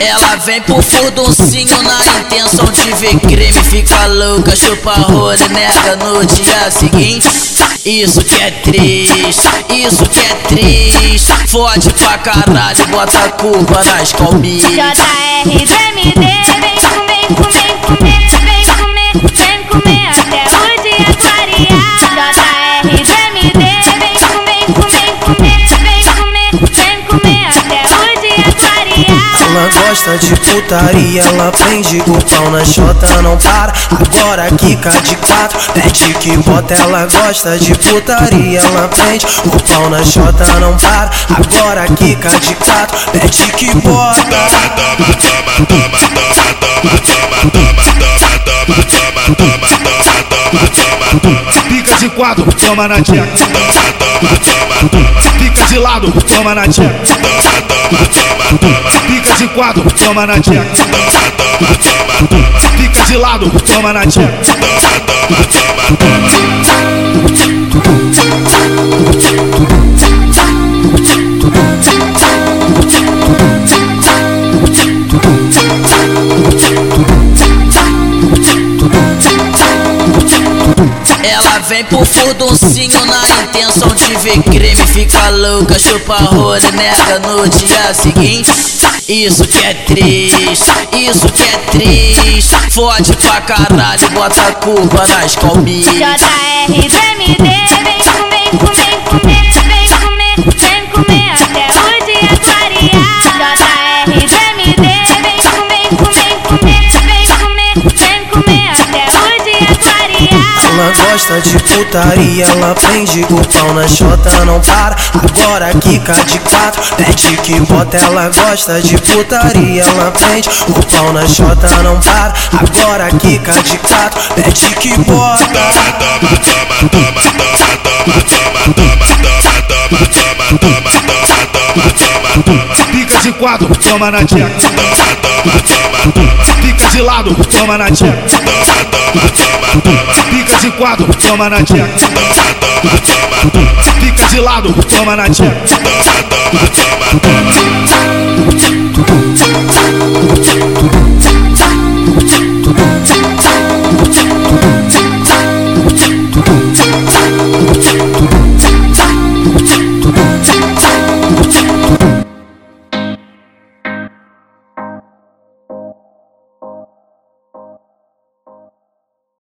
Ela vem pro furduncinho na intenção de ver creme Fica louca, chupa rola e nega no dia seguinte. Isso que é triste, isso que é triste. Fode pra caralho, bota a culpa nas calminhas. JR, vem comer, Ela gosta de putaria, ela prende o pau na chota, não para. Agora quica de quatro, pede que bota. Ela gosta de putaria, ela prende o pau na chota, não para. Agora quica de quatro, pede que bota. Fica de quadro, toma na tcheca. Fica de lado, toma na tcheca. Fica de quadro, toma na tcheca. Fica de lado, toma na tcheca. Ela vem pro furduncinho na intenção de ver creme. Fica louca, chupa rola e nega no dia seguinte. Isso que é triste, isso que é triste. Fode pra caralho, bota a culpa nas calminhas JR, gosta de putaria, ela prende o pau na chota, não para. Agora quica de quatro, pede que bota. Ela gosta de putaria, ela prende o pau na chota, não para. Agora quica de quatro, pede que bota. Fica de quadro, toma na tcheca. Fica de lado, toma na tcheca. Fica de quadro, toma na tcheca. Fica de lado, toma na tcheca.